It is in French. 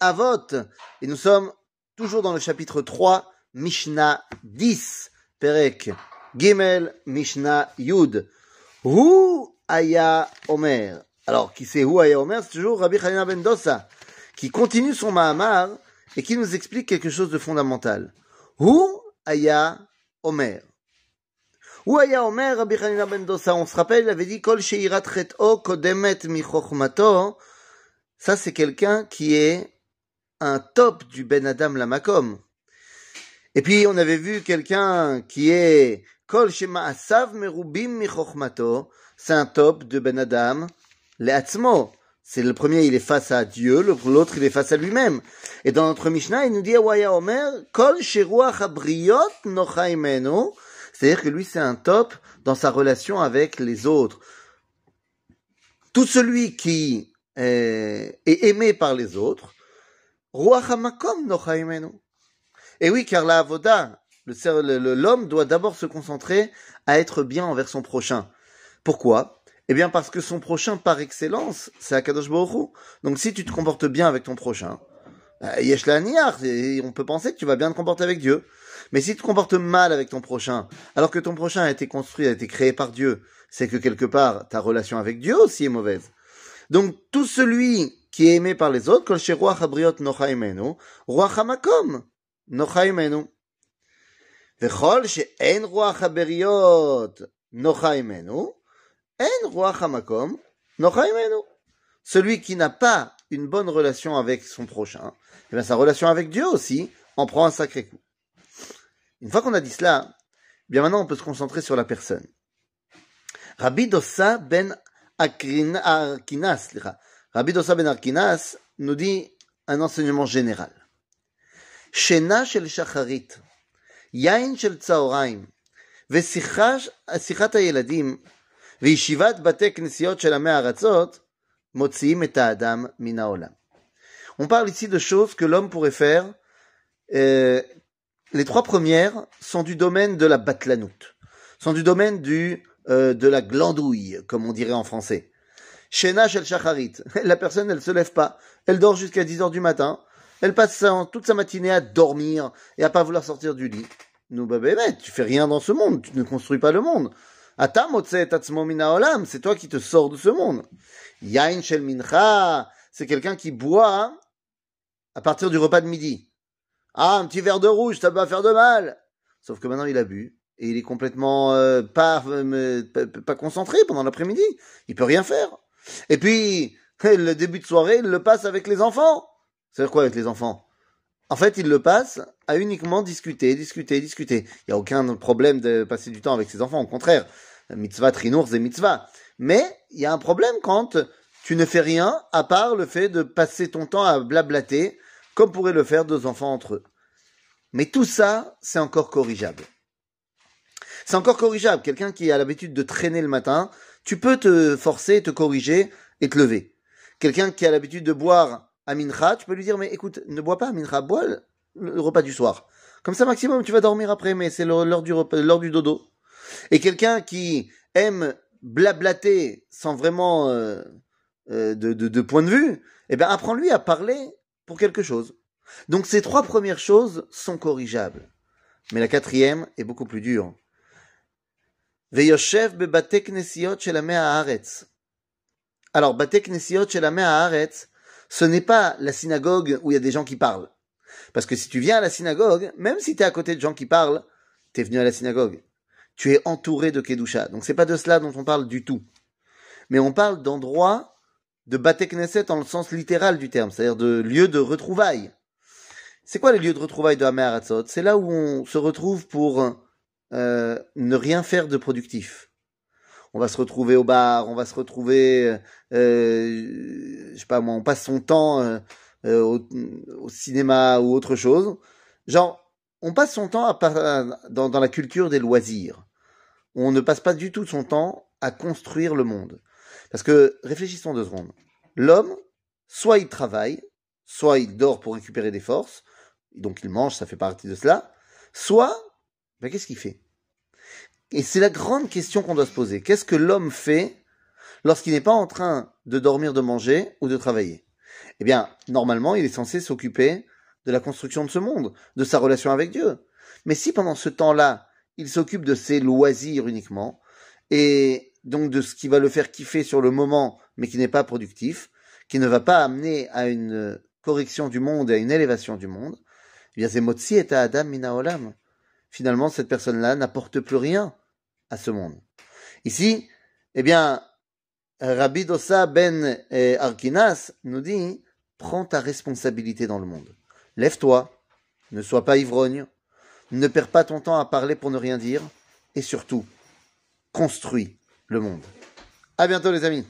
Avot. Et nous sommes toujours dans le chapitre 3, Mishnah 10, Perek Gimel Mishnah Yud. Hu Aya Omer. Alors, qui c'est Hu Aya Omer? C'est toujours Rabbi Hanina ben qui continue son Mahamar et qui nous explique quelque chose de fondamental. Hu Aya Omer. Hu Aya Omer, Rabbi Hanina ben on se rappelle, il avait dit Kol Sheirat Chet'o Kodemet Michochmato. Ça, c'est quelqu'un qui est un top du Ben Adam Lamakom. Et puis, on avait vu quelqu'un qui est Kol Shema Asav Merubim Michochmato. C'est un top de Ben Adam Leatzmo. C'est le premier, il est face à Dieu, l'autre, il est face à lui-même. Et dans notre Mishnah, il nous dit, Waya Omer, Kol Sheruach Abriot Nochaimenu. C'est-à-dire que lui, c'est un top dans sa relation avec les autres. Tout celui qui est aimé par les autres, Et oui, car la Avoda, l'homme doit d'abord se concentrer à être bien envers son prochain. Pourquoi? Eh bien, parce que son prochain, par excellence, c'est Akadosh Baruch Donc, si tu te comportes bien avec ton prochain, euh, Yesh on peut penser que tu vas bien te comporter avec Dieu. Mais si tu te comportes mal avec ton prochain, alors que ton prochain a été construit, a été créé par Dieu, c'est que quelque part, ta relation avec Dieu aussi est mauvaise. Donc, tout celui qui est aimé par les autres, kol sheruach habriot nochaimenu, ruach hamakom nochaimenu. Vechol she'en ruach haberiot nochaimenu, celui qui n'a pas une bonne relation avec son prochain, eh bien sa relation avec Dieu aussi en prend un sacré coup. Une fois qu'on a dit cela, eh bien maintenant on peut se concentrer sur la personne. Rabbi Dossa ben Arkinas, Rabbi Dossa ben Arkinas nous dit un enseignement général. Shena shel shacharit, yain shel on parle ici de choses que l'homme pourrait faire. Euh, les trois premières sont du domaine de la batlanout, sont du domaine du euh, de la glandouille, comme on dirait en français. Shena shel shacharit. La personne, elle se lève pas. Elle dort jusqu'à 10 heures du matin. Elle passe toute sa matinée à dormir et à pas vouloir sortir du lit. Nous, bah, bah, bah, tu fais rien dans ce monde. Tu ne construis pas le monde c'est toi qui te sors de ce monde. Yain shel mincha, c'est quelqu'un qui boit à partir du repas de midi. Ah, un petit verre de rouge, ça pas faire de mal. Sauf que maintenant il a bu et il est complètement euh, pas, pas, concentré pendant l'après-midi. Il peut rien faire. Et puis le début de soirée, il le passe avec les enfants. C'est quoi avec les enfants? En fait, il le passe à uniquement discuter, discuter, discuter. Il y a aucun problème de passer du temps avec ses enfants. Au contraire, mitzvah trinour c'est mitzvah. Mais il y a un problème quand tu ne fais rien à part le fait de passer ton temps à blablater, comme pourraient le faire deux enfants entre eux. Mais tout ça, c'est encore corrigeable. C'est encore corrigeable. Quelqu'un qui a l'habitude de traîner le matin, tu peux te forcer, te corriger et te lever. Quelqu'un qui a l'habitude de boire à mincha, tu peux lui dire, mais écoute, ne bois pas à mincha, bois le repas du soir. Comme ça, maximum, tu vas dormir après, mais c'est l'heure du, du dodo. Et quelqu'un qui aime blablater sans vraiment euh, euh, de, de, de, point de vue, eh bien, apprends-lui à parler pour quelque chose. Donc ces trois premières choses sont corrigeables. Mais la quatrième est beaucoup plus dure. Alors, bate knesiot haaretz, ce n'est pas la synagogue où il y a des gens qui parlent. Parce que si tu viens à la synagogue, même si tu es à côté de gens qui parlent, tu es venu à la synagogue tu es entouré de Kedusha. Donc c'est pas de cela dont on parle du tout. Mais on parle d'endroits de Bate Knesset dans le sens littéral du terme, c'est-à-dire de lieux de retrouvailles. C'est quoi les lieux de retrouvailles de Hamé C'est là où on se retrouve pour euh, ne rien faire de productif. On va se retrouver au bar, on va se retrouver, euh, je sais pas moi, on passe son temps euh, euh au, cinéma ou autre chose. Genre, on passe son temps à, dans, dans la culture des loisirs on ne passe pas du tout son temps à construire le monde. Parce que, réfléchissons deux secondes. L'homme, soit il travaille, soit il dort pour récupérer des forces, donc il mange, ça fait partie de cela, soit, ben, qu'est-ce qu'il fait? Et c'est la grande question qu'on doit se poser. Qu'est-ce que l'homme fait lorsqu'il n'est pas en train de dormir, de manger ou de travailler? Eh bien, normalement, il est censé s'occuper de la construction de ce monde, de sa relation avec Dieu. Mais si pendant ce temps-là, il s'occupe de ses loisirs uniquement, et donc de ce qui va le faire kiffer sur le moment, mais qui n'est pas productif, qui ne va pas amener à une correction du monde et à une élévation du monde, eh bien, c'est Motsi et Adam Minaolam. Finalement, cette personne-là n'apporte plus rien à ce monde. Ici, eh bien, Rabbi Dossa ben eh, Arkinas nous dit, prends ta responsabilité dans le monde. Lève-toi, ne sois pas ivrogne, ne perds pas ton temps à parler pour ne rien dire, et surtout, construis le monde. À bientôt les amis.